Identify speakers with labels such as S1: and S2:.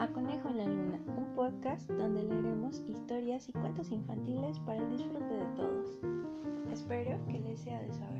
S1: a Conejo en la Luna, un podcast donde leeremos historias y cuentos infantiles para el disfrute de todos. Espero que les sea de su agrado.